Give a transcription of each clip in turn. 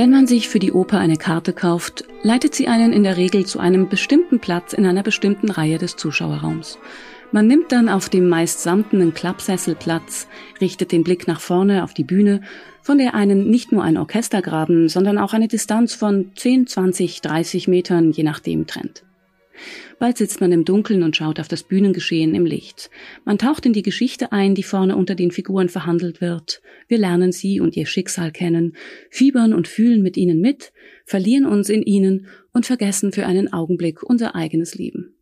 Wenn man sich für die Oper eine Karte kauft, leitet sie einen in der Regel zu einem bestimmten Platz in einer bestimmten Reihe des Zuschauerraums. Man nimmt dann auf dem meist samtenen Klappsessel Platz, richtet den Blick nach vorne auf die Bühne, von der einen nicht nur ein Orchestergraben, sondern auch eine Distanz von 10, 20, 30 Metern je nachdem trennt. Bald sitzt man im Dunkeln und schaut auf das Bühnengeschehen im Licht. Man taucht in die Geschichte ein, die vorne unter den Figuren verhandelt wird. Wir lernen sie und ihr Schicksal kennen, fiebern und fühlen mit ihnen mit, verlieren uns in ihnen und vergessen für einen Augenblick unser eigenes Leben.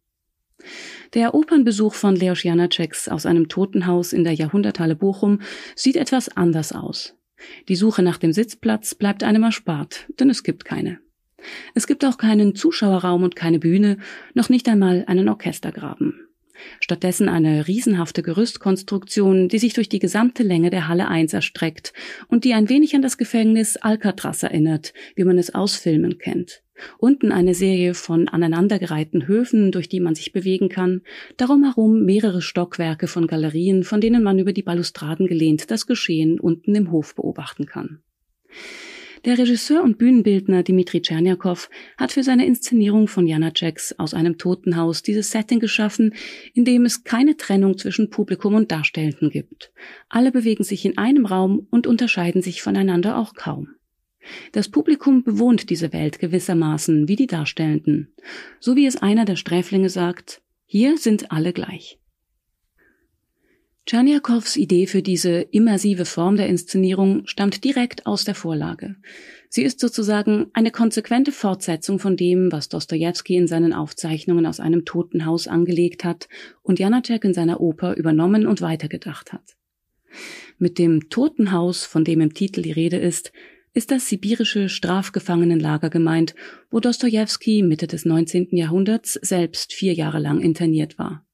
Der Opernbesuch von Leos Janaceks aus einem Totenhaus in der Jahrhunderthalle Bochum sieht etwas anders aus. Die Suche nach dem Sitzplatz bleibt einem erspart, denn es gibt keine. Es gibt auch keinen Zuschauerraum und keine Bühne, noch nicht einmal einen Orchestergraben. Stattdessen eine riesenhafte Gerüstkonstruktion, die sich durch die gesamte Länge der Halle 1 erstreckt und die ein wenig an das Gefängnis Alcatraz erinnert, wie man es aus Filmen kennt. Unten eine Serie von aneinandergereihten Höfen, durch die man sich bewegen kann, darum herum mehrere Stockwerke von Galerien, von denen man über die Balustraden gelehnt das Geschehen unten im Hof beobachten kann. Der Regisseur und Bühnenbildner Dimitri Tscherniakow hat für seine Inszenierung von Janaceks aus einem Totenhaus dieses Setting geschaffen, in dem es keine Trennung zwischen Publikum und Darstellenden gibt. Alle bewegen sich in einem Raum und unterscheiden sich voneinander auch kaum. Das Publikum bewohnt diese Welt gewissermaßen wie die Darstellenden. So wie es einer der Sträflinge sagt, hier sind alle gleich. Tscherniakows Idee für diese immersive Form der Inszenierung stammt direkt aus der Vorlage. Sie ist sozusagen eine konsequente Fortsetzung von dem, was Dostojewski in seinen Aufzeichnungen aus einem Totenhaus angelegt hat und Janacek in seiner Oper übernommen und weitergedacht hat. Mit dem Totenhaus, von dem im Titel die Rede ist, ist das sibirische Strafgefangenenlager gemeint, wo Dostojewski Mitte des 19. Jahrhunderts selbst vier Jahre lang interniert war.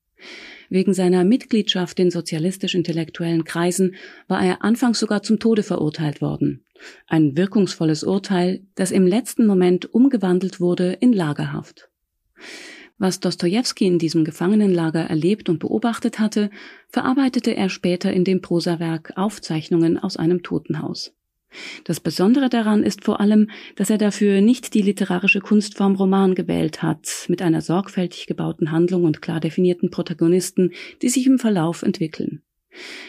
Wegen seiner Mitgliedschaft in sozialistisch-intellektuellen Kreisen war er anfangs sogar zum Tode verurteilt worden. Ein wirkungsvolles Urteil, das im letzten Moment umgewandelt wurde in Lagerhaft. Was Dostojewski in diesem Gefangenenlager erlebt und beobachtet hatte, verarbeitete er später in dem Prosawerk Aufzeichnungen aus einem Totenhaus. Das Besondere daran ist vor allem, dass er dafür nicht die literarische Kunstform Roman gewählt hat, mit einer sorgfältig gebauten Handlung und klar definierten Protagonisten, die sich im Verlauf entwickeln.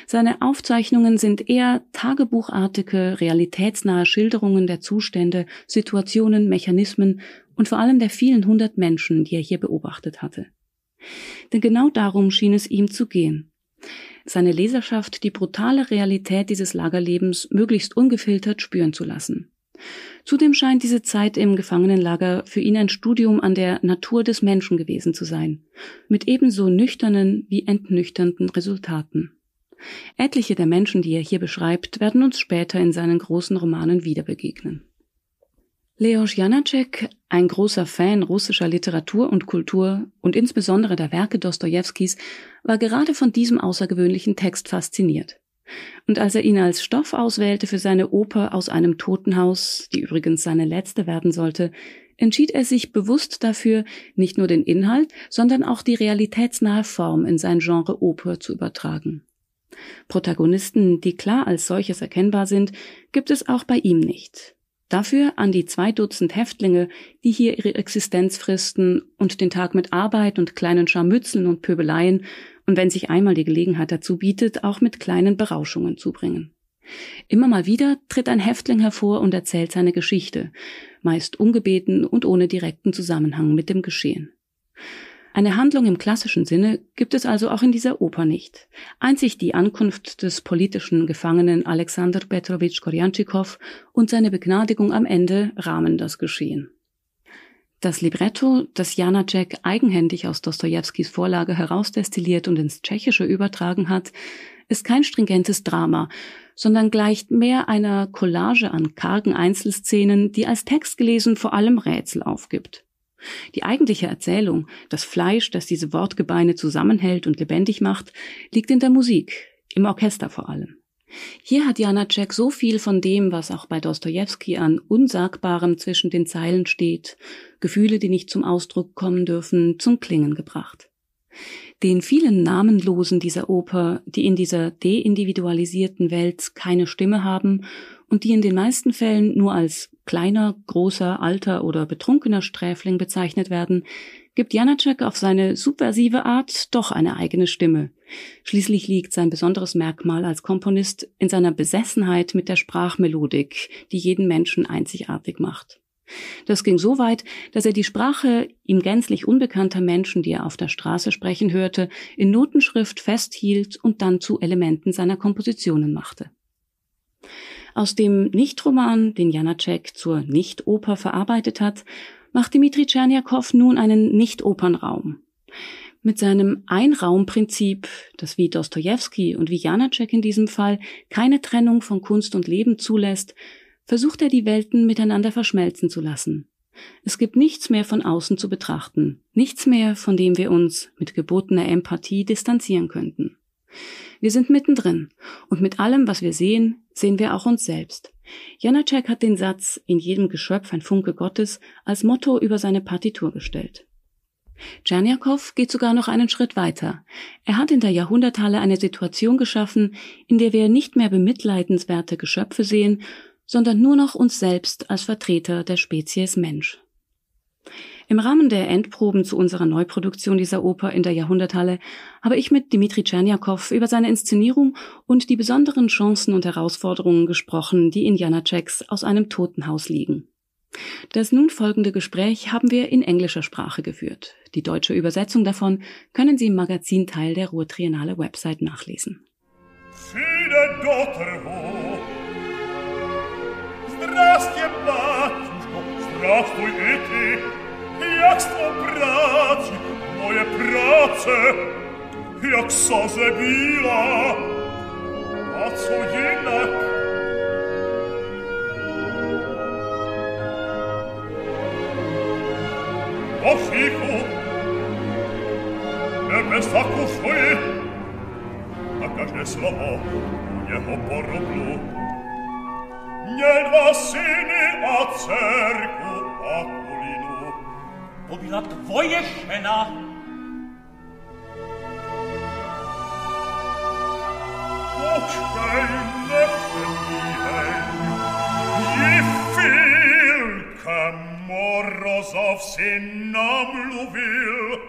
Seine Aufzeichnungen sind eher tagebuchartige, realitätsnahe Schilderungen der Zustände, Situationen, Mechanismen und vor allem der vielen hundert Menschen, die er hier beobachtet hatte. Denn genau darum schien es ihm zu gehen seine Leserschaft die brutale Realität dieses Lagerlebens möglichst ungefiltert spüren zu lassen. Zudem scheint diese Zeit im Gefangenenlager für ihn ein Studium an der Natur des Menschen gewesen zu sein, mit ebenso nüchternen wie entnüchternden Resultaten. Etliche der Menschen, die er hier beschreibt, werden uns später in seinen großen Romanen wieder begegnen. Leos Janacek, ein großer Fan russischer Literatur und Kultur und insbesondere der Werke Dostojewskis, war gerade von diesem außergewöhnlichen Text fasziniert. Und als er ihn als Stoff auswählte für seine Oper aus einem Totenhaus, die übrigens seine letzte werden sollte, entschied er sich bewusst dafür, nicht nur den Inhalt, sondern auch die realitätsnahe Form in sein Genre Oper zu übertragen. Protagonisten, die klar als solches erkennbar sind, gibt es auch bei ihm nicht. Dafür an die zwei Dutzend Häftlinge, die hier ihre Existenz fristen und den Tag mit Arbeit und kleinen Scharmützeln und Pöbeleien und wenn sich einmal die Gelegenheit dazu bietet, auch mit kleinen Berauschungen zubringen. Immer mal wieder tritt ein Häftling hervor und erzählt seine Geschichte, meist ungebeten und ohne direkten Zusammenhang mit dem Geschehen. Eine Handlung im klassischen Sinne gibt es also auch in dieser Oper nicht. Einzig die Ankunft des politischen Gefangenen Alexander Petrovich Korjanschikow und seine Begnadigung am Ende rahmen das Geschehen. Das Libretto, das Janacek eigenhändig aus Dostojewskis Vorlage herausdestilliert und ins Tschechische übertragen hat, ist kein stringentes Drama, sondern gleicht mehr einer Collage an kargen Einzelszenen, die als Text gelesen vor allem Rätsel aufgibt. Die eigentliche Erzählung, das Fleisch, das diese Wortgebeine zusammenhält und lebendig macht, liegt in der Musik, im Orchester vor allem. Hier hat Janacek so viel von dem, was auch bei Dostojewski an Unsagbarem zwischen den Zeilen steht, Gefühle, die nicht zum Ausdruck kommen dürfen, zum Klingen gebracht. Den vielen Namenlosen dieser Oper, die in dieser deindividualisierten Welt keine Stimme haben und die in den meisten Fällen nur als kleiner, großer, alter oder betrunkener Sträfling bezeichnet werden, gibt Janacek auf seine subversive Art doch eine eigene Stimme. Schließlich liegt sein besonderes Merkmal als Komponist in seiner Besessenheit mit der Sprachmelodik, die jeden Menschen einzigartig macht. Das ging so weit, dass er die Sprache ihm gänzlich unbekannter Menschen, die er auf der Straße sprechen hörte, in Notenschrift festhielt und dann zu Elementen seiner Kompositionen machte. Aus dem Nichtroman, den Janacek zur Nichtoper verarbeitet hat, macht Dmitri Tscherniakow nun einen Nicht-Opernraum. Mit seinem Einraumprinzip, das wie Dostoevsky und wie Janacek in diesem Fall keine Trennung von Kunst und Leben zulässt, versucht er die Welten miteinander verschmelzen zu lassen. Es gibt nichts mehr von außen zu betrachten, nichts mehr, von dem wir uns mit gebotener Empathie distanzieren könnten. Wir sind mittendrin und mit allem, was wir sehen, sehen wir auch uns selbst. Janacek hat den Satz in jedem Geschöpf ein Funke Gottes als Motto über seine Partitur gestellt. Tscherniakow geht sogar noch einen Schritt weiter. Er hat in der Jahrhunderthalle eine Situation geschaffen, in der wir nicht mehr bemitleidenswerte Geschöpfe sehen, sondern nur noch uns selbst als Vertreter der Spezies Mensch. Im Rahmen der Endproben zu unserer Neuproduktion dieser Oper in der Jahrhunderthalle habe ich mit Dmitri Tscherniakow über seine Inszenierung und die besonderen Chancen und Herausforderungen gesprochen, die in Janaceks aus einem Totenhaus liegen. Das nun folgende Gespräch haben wir in englischer Sprache geführt. Die deutsche Übersetzung davon können Sie im Magazinteil der Ruhrtriennale Website nachlesen. Здравствуй, батюшко, здравствуй и ты. Як ство праці, моє праце, як созе біла, а co jednak Po cichu, nie bez zakuszy, a każde słowo u niego poroblu. Nie dwa syny, a cerku Akulinu. To byla tvoje žena. Počkej, nepřemíhej, ji Filka Morozov si namluvil,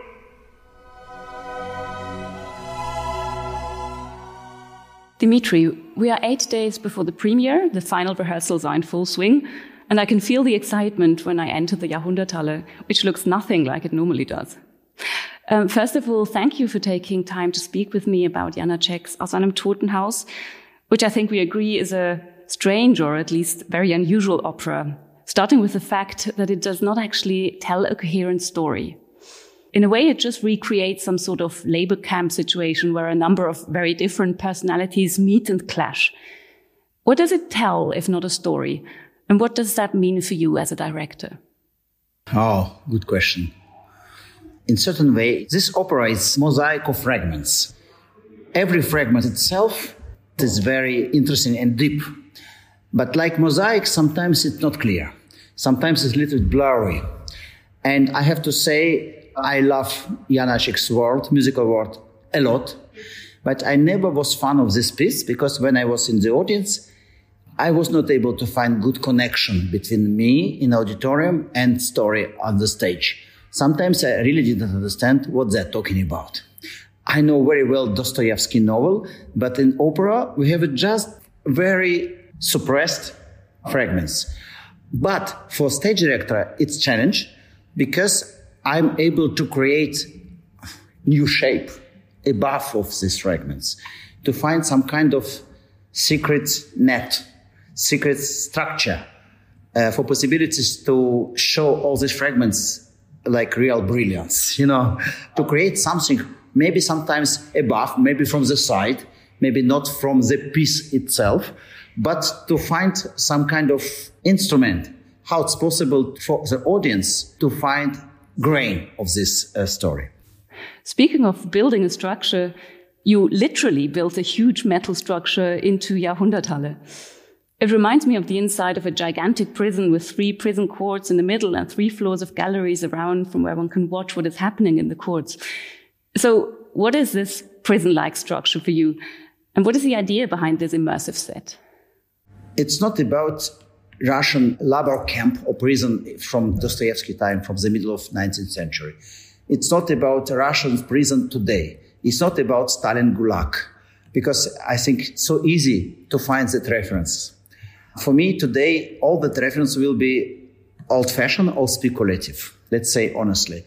Dimitri, we are eight days before the premiere. The final rehearsals are in full swing. And I can feel the excitement when I enter the Jahrhunderthalle, which looks nothing like it normally does. Um, first of all, thank you for taking time to speak with me about Janacek's Aus einem Totenhaus, which I think we agree is a strange or at least very unusual opera, starting with the fact that it does not actually tell a coherent story in a way, it just recreates some sort of labor camp situation where a number of very different personalities meet and clash. What does it tell, if not a story? And what does that mean for you as a director? Oh, good question. In certain way, this opera is mosaic of fragments. Every fragment itself is very interesting and deep. But like mosaic, sometimes it's not clear. Sometimes it's a little bit blurry. And I have to say, I love Janacek's world, musical world, a lot. But I never was fan of this piece because when I was in the audience, I was not able to find good connection between me in auditorium and story on the stage. Sometimes I really didn't understand what they're talking about. I know very well Dostoevsky novel, but in opera we have just very suppressed fragments. But for stage director, it's challenge because I'm able to create new shape above of these fragments to find some kind of secret net, secret structure uh, for possibilities to show all these fragments like real brilliance, you know, to create something maybe sometimes above, maybe from the side, maybe not from the piece itself, but to find some kind of instrument, how it's possible for the audience to find grain of this uh, story. Speaking of building a structure, you literally built a huge metal structure into Jahrhunderthalle. It reminds me of the inside of a gigantic prison with three prison courts in the middle and three floors of galleries around from where one can watch what is happening in the courts. So, what is this prison like structure for you? And what is the idea behind this immersive set? It's not about Russian labor camp or prison from Dostoevsky time, from the middle of 19th century. It's not about Russian prison today. It's not about Stalin Gulag, because I think it's so easy to find that reference. For me today, all that reference will be old-fashioned or speculative, let's say honestly.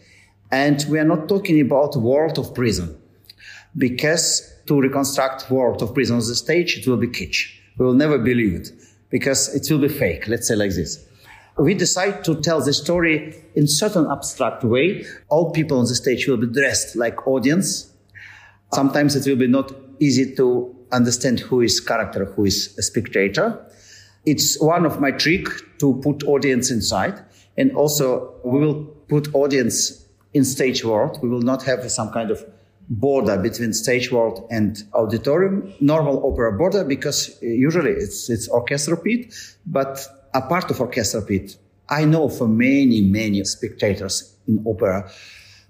And we are not talking about world of prison, because to reconstruct world of prison on the stage, it will be kitsch. We will never believe it because it will be fake. Let's say like this. We decide to tell the story in certain abstract way. All people on the stage will be dressed like audience. Sometimes it will be not easy to understand who is character, who is a spectator. It's one of my trick to put audience inside. And also we will put audience in stage world. We will not have some kind of border between stage world and auditorium, normal opera border, because uh, usually it's, it's orchestra pit, but a part of orchestra pit. I know for many, many spectators in opera,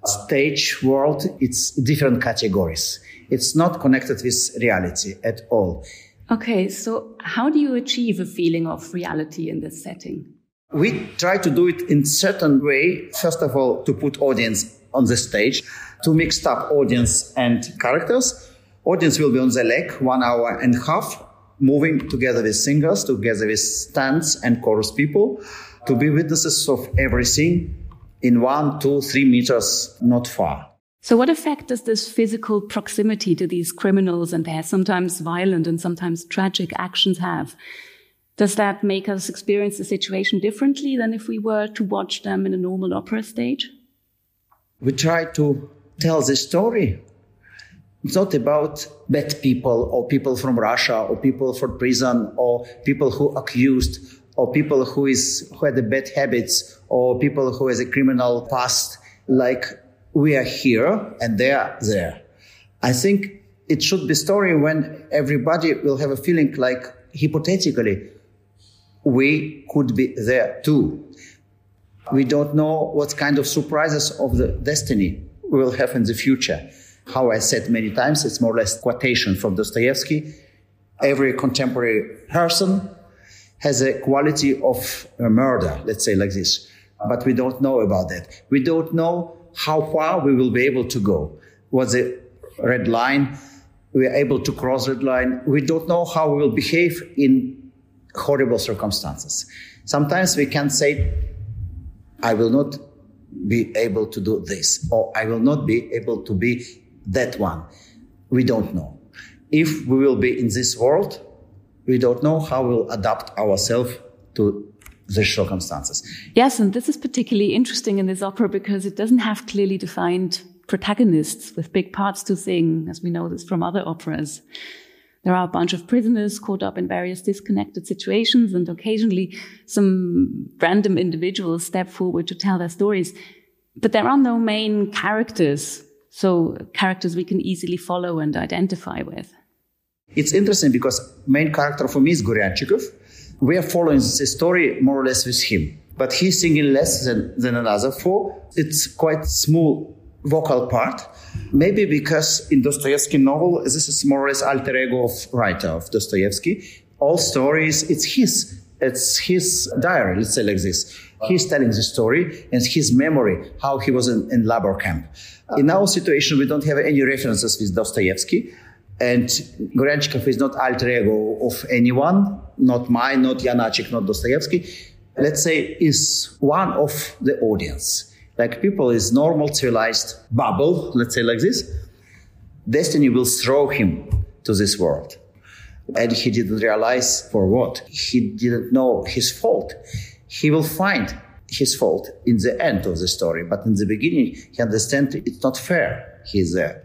stage world, it's different categories. It's not connected with reality at all. Okay, so how do you achieve a feeling of reality in this setting? We try to do it in certain way. First of all, to put audience on the stage to mix up audience and characters. Audience will be on the leg, one hour and a half, moving together with singers, together with stands and chorus people, to be witnesses of everything in one, two, three meters, not far. So, what effect does this physical proximity to these criminals and their sometimes violent and sometimes tragic actions have? Does that make us experience the situation differently than if we were to watch them in a normal opera stage? We try to tell the story. It's not about bad people or people from Russia or people from prison or people who accused or people who is who had bad habits or people who has a criminal past. Like we are here and they are there. I think it should be story when everybody will have a feeling like hypothetically we could be there too. We don't know what kind of surprises of the destiny will have in the future. How I said many times, it's more or less quotation from Dostoevsky. Every contemporary person has a quality of a murder, let's say like this. But we don't know about that. We don't know how far we will be able to go. Was the red line? We are able to cross red line. We don't know how we will behave in horrible circumstances. Sometimes we can say, I will not be able to do this, or I will not be able to be that one. We don't know. If we will be in this world, we don't know how we'll adapt ourselves to the circumstances. Yes, and this is particularly interesting in this opera because it doesn't have clearly defined protagonists with big parts to sing, as we know this from other operas. There are a bunch of prisoners caught up in various disconnected situations, and occasionally some random individuals step forward to tell their stories. But there are no main characters, so characters we can easily follow and identify with. It's interesting because main character for me is Goryanchikov. We are following the story more or less with him, but he's singing less than, than another four. It's quite small vocal part. Maybe because in Dostoevsky novel, this is more or less alter ego of writer of Dostoevsky. All stories, it's his, it's his diary, let's say like this. He's telling the story and his memory, how he was in, in labor camp. In our situation, we don't have any references with Dostoevsky. And Goryanchikov is not alter ego of anyone, not mine, not Janacek, not Dostoevsky. Let's say is one of the audience like people is normal civilized bubble, let's say like this, destiny will throw him to this world. And he didn't realize for what. He didn't know his fault. He will find his fault in the end of the story. But in the beginning, he understands it's not fair. He's there.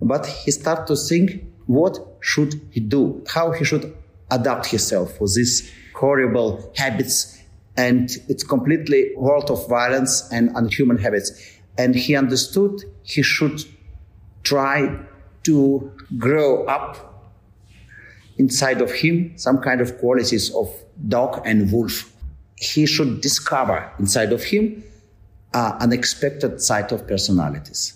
But he start to think what should he do? How he should adapt himself for these horrible habits and it's completely world of violence and unhuman habits. And he understood he should try to grow up inside of him some kind of qualities of dog and wolf. He should discover inside of him uh, unexpected side of personalities.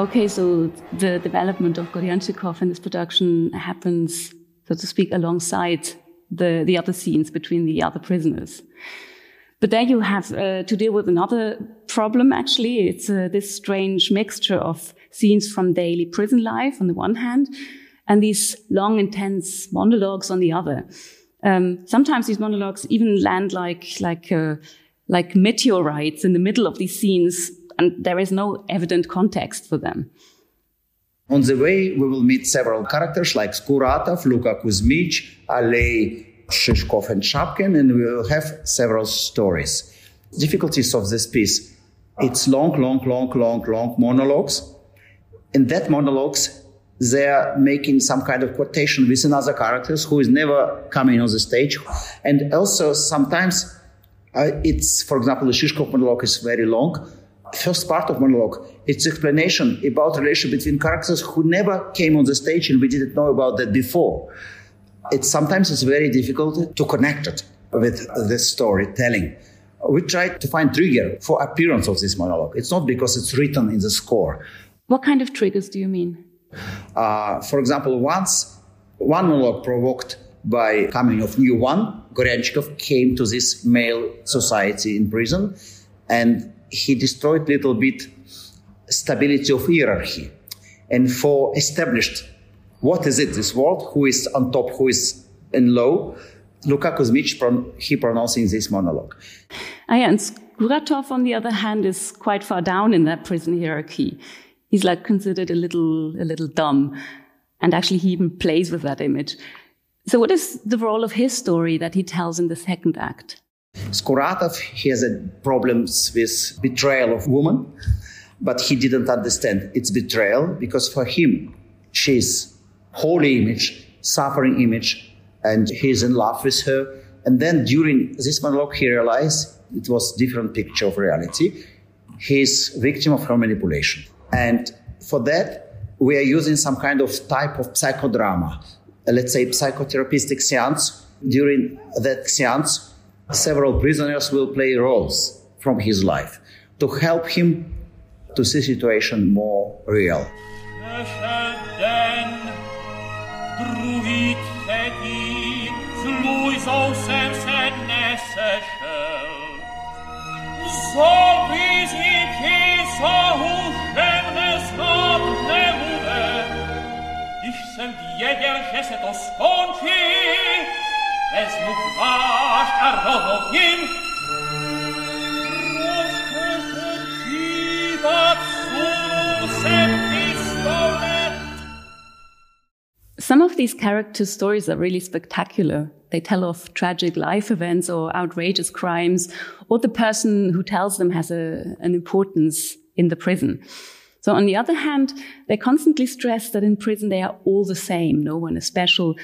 Okay, so the development of Goryanchikov in this production happens, so to speak, alongside the, the other scenes between the other prisoners. But there you have uh, to deal with another problem, actually. It's uh, this strange mixture of scenes from daily prison life on the one hand, and these long, intense monologues on the other. Um, sometimes these monologues even land like, like, uh, like meteorites in the middle of these scenes, and there is no evident context for them. On the way, we will meet several characters like Skuratov, Luka Kuzmich, Alei Shishkov, and Shapkin, and we will have several stories. Difficulties of this piece it's long, long, long, long, long monologues. In that monologues, they're making some kind of quotation with another characters who is never coming on the stage. And also sometimes uh, it's, for example, the Shishkov monologue is very long. First part of monologue, it's explanation about relation between characters who never came on the stage and we didn't know about that before. It's sometimes it's very difficult to connect it with this storytelling. We try to find trigger for appearance of this monologue. It's not because it's written in the score. What kind of triggers do you mean? Uh, for example, once one monologue provoked by coming of new one, Goryanchikov came to this male society in prison and he destroyed a little bit stability of hierarchy. And for established what is it, this world, who is on top, who is in low, Luka Kuzmich, he pronouncing this monologue. Ah, yeah, and Skuratov, on the other hand, is quite far down in that prison hierarchy he's like considered a little, a little dumb. And actually he even plays with that image. So what is the role of his story that he tells in the second act? Skuratov, he has problems with betrayal of woman, but he didn't understand its betrayal because for him, she's holy image, suffering image, and he's in love with her. And then during this monologue, he realized it was different picture of reality. He's victim of her manipulation. And for that, we are using some kind of type of psychodrama, let's say psychotherapeutic seance. During that seance, several prisoners will play roles from his life to help him to see situation more real. Some of these character stories are really spectacular. They tell of tragic life events or outrageous crimes, or the person who tells them has a, an importance in the prison. So on the other hand, they constantly stress that in prison they are all the same. No one is special.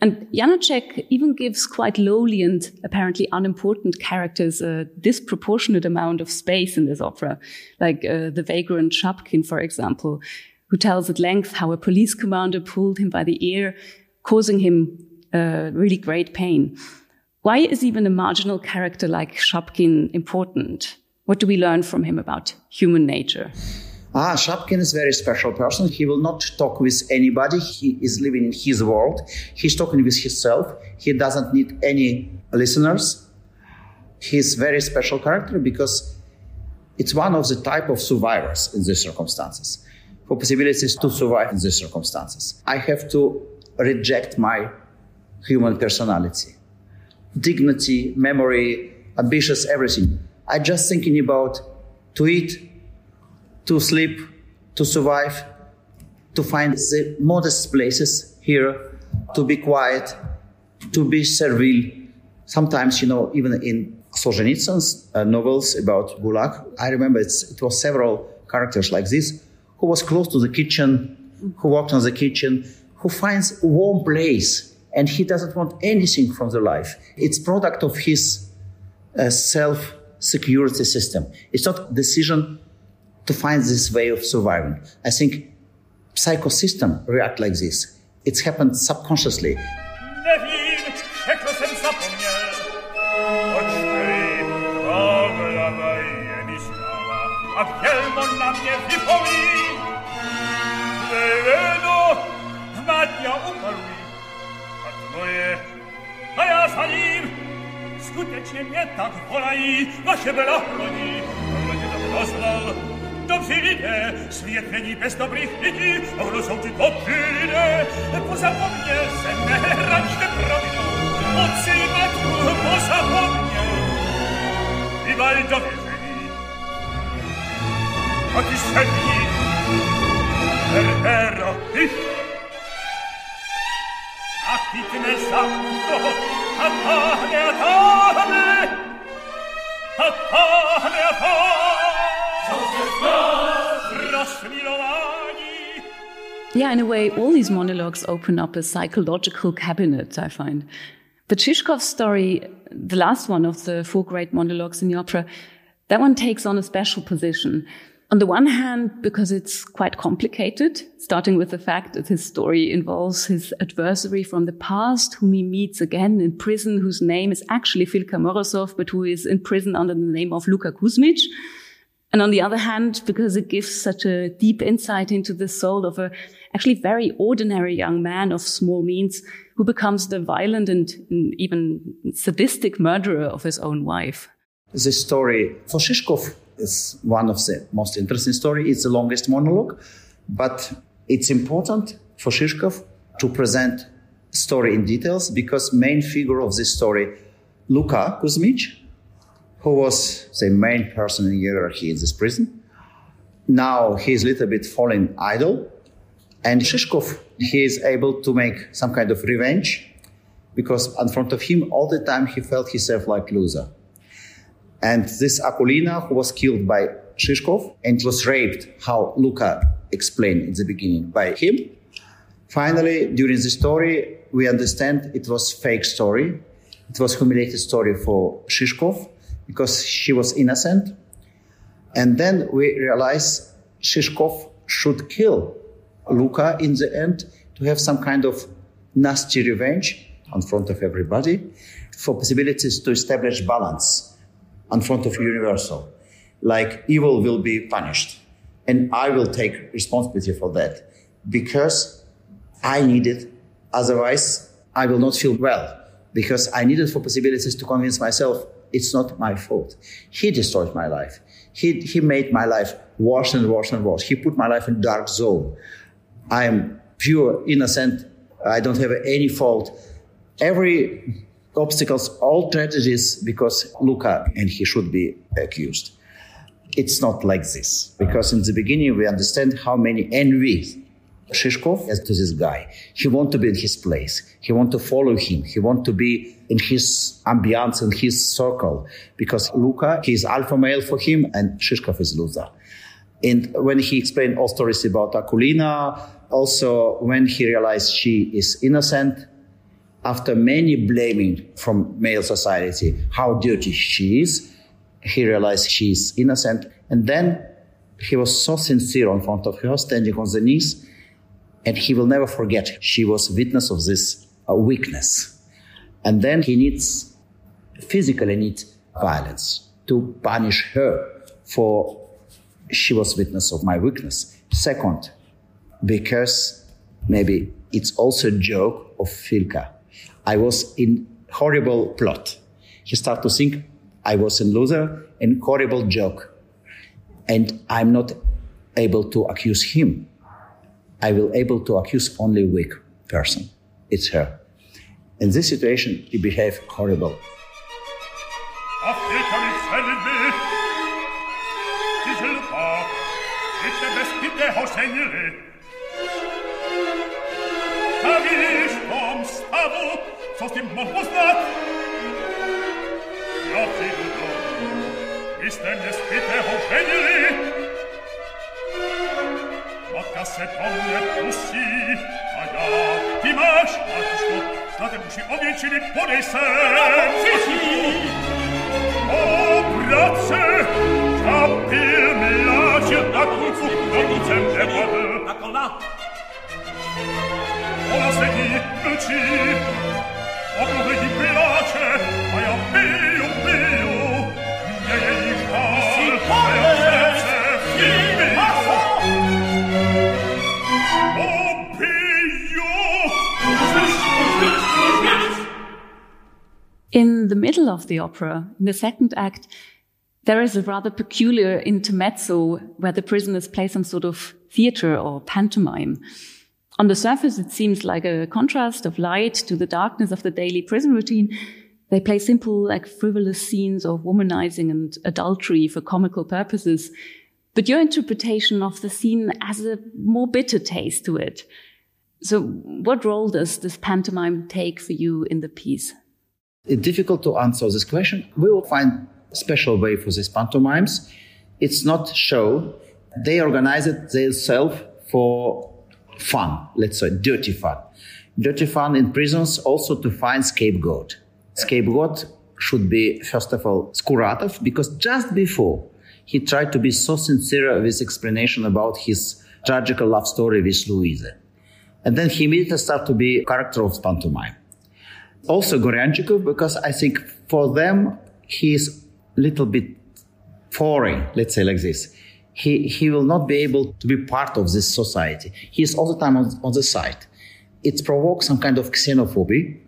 And Janacek even gives quite lowly and apparently unimportant characters a disproportionate amount of space in this opera, like uh, the vagrant Shapkin, for example, who tells at length how a police commander pulled him by the ear, causing him uh, really great pain. Why is even a marginal character like Shapkin important? What do we learn from him about human nature? Ah, Shapkin is a very special person. He will not talk with anybody. He is living in his world. He's talking with himself. He doesn't need any listeners. He's very special character because it's one of the type of survivors in these circumstances. For possibilities to survive in these circumstances, I have to reject my human personality, dignity, memory, ambitious, everything. I just thinking about to eat, to sleep, to survive, to find the modest places here, to be quiet, to be servile. Sometimes, you know, even in Solzhenitsyn's uh, novels about Gulag, I remember it was several characters like this who was close to the kitchen, who worked on the kitchen, who finds warm place and he doesn't want anything from the life. It's product of his uh, self security system. It's not decision to find this way of surviving. I think psychosystem react like this. It's happened subconsciously. moje, a ja za nim. Skutecznie mnie tak wolaj, wasze bela broni. Mnie tak rozwał. виде, свет świetleni bez без добрых oglosą а в idę. Poza po mnie, zenne rać te prowinu, mocy i matku, poza po mnie. I waldo wierzeni. A ty szedni, herero, ich, a chytne za ucho, Yeah, in a way, all these monologues open up a psychological cabinet, I find. The Shishkov story, the last one of the four great monologues in the opera, that one takes on a special position on the one hand, because it's quite complicated, starting with the fact that his story involves his adversary from the past, whom he meets again in prison, whose name is actually Filka Morozov, but who is in prison under the name of Luka Kuzmich. And on the other hand, because it gives such a deep insight into the soul of a actually very ordinary young man of small means who becomes the violent and even sadistic murderer of his own wife. The story for Shishkov is one of the most interesting story. It's the longest monologue, but it's important for Shishkov to present story in details because main figure of this story, Luka Kuzmich, who was the main person in hierarchy in this prison. Now he's a little bit fallen idol. and Shishkov he is able to make some kind of revenge because in front of him all the time he felt himself like loser. And this Akulina, who was killed by Shishkov and was raped, how Luka explained in the beginning, by him. Finally, during the story, we understand it was fake story. It was humiliated story for Shishkov because she was innocent. And then we realize Shishkov should kill Luka in the end to have some kind of nasty revenge in front of everybody for possibilities to establish balance in front of universal. Like evil will be punished. And I will take responsibility for that because I need it. Otherwise, I will not feel well because I needed for possibilities to convince myself it's not my fault. He destroyed my life. He, he made my life worse and worse and worse. He put my life in dark zone. I am pure, innocent. I don't have any fault. Every obstacles, all tragedies because Luka and he should be accused. It's not like this because in the beginning we understand how many envy Shishkov has to this guy. He want to be in his place. He want to follow him. He want to be in his ambiance, in his circle because Luka, he is alpha male for him and Shishkov is loser. And when he explained all stories about Akulina, also when he realized she is innocent, after many blaming from male society how dirty she is, he realized she is innocent. And then he was so sincere in front of her, standing on the knees, and he will never forget she was witness of this uh, weakness. And then he needs, physically needs violence to punish her for she was witness of my weakness. Second, because maybe it's also a joke of Filka I was in horrible plot. He started to think I was a loser and horrible joke. And I'm not able to accuse him. I will able to accuse only weak person. It's her. In this situation, he behaved horrible. sosti mohusnat ja fiduto iste mne spite hoženili matka se polne pusi a ja ti maš matiško šta te muši objećili podej se o brace kapir mlađe na kucu na kucem ne vode na kola Ona se ti vlči, In the middle of the opera, in the second act, there is a rather peculiar intermezzo where the prisoners play some sort of theater or pantomime. On the surface, it seems like a contrast of light to the darkness of the daily prison routine. They play simple, like frivolous scenes of womanizing and adultery for comical purposes. But your interpretation of the scene has a more bitter taste to it. So, what role does this pantomime take for you in the piece? It's difficult to answer this question. We will find a special way for these pantomimes. It's not show. They organize it themselves for fun, let's say dirty fun. Dirty fun in prisons also to find scapegoat. Scapegoat should be, first of all, Skuratov, because just before he tried to be so sincere with explanation about his tragical love story with Louise. And then he immediately started to be character of pantomime also Goryanchikov because I think for them he's a little bit foreign, let's say like this. He, he will not be able to be part of this society. He is all the time on, on the side. It provokes some kind of xenophobia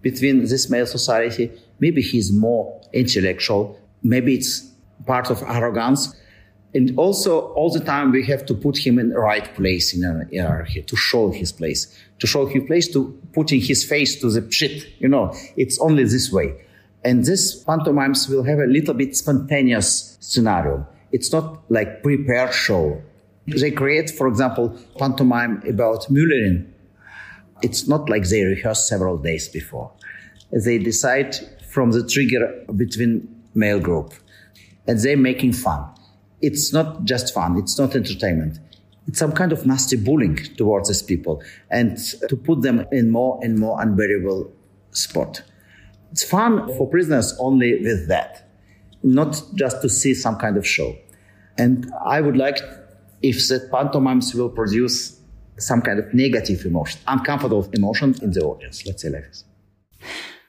between this male society. Maybe he's more intellectual. Maybe it's part of arrogance. And also, all the time, we have to put him in the right place in an hierarchy to show his place, to show his place, to putting his face to the shit. You know, it's only this way. And this pantomimes will have a little bit spontaneous scenario. It's not like prepared show. They create, for example, pantomime about Müllerin. It's not like they rehearse several days before. They decide from the trigger between male group and they're making fun it's not just fun. It's not entertainment. It's some kind of nasty bullying towards these people and to put them in more and more unbearable spot. It's fun for prisoners only with that, not just to see some kind of show. And I would like if the pantomimes will produce some kind of negative emotion, uncomfortable emotion in the audience, let's say like this.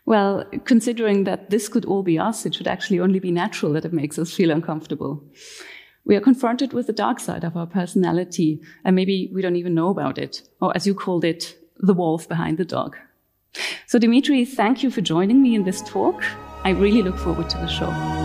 Well, considering that this could all be us, it should actually only be natural that it makes us feel uncomfortable we are confronted with the dark side of our personality, and maybe we don't even know about it, or as you called it, the wolf behind the dog. So, Dimitri, thank you for joining me in this talk. I really look forward to the show.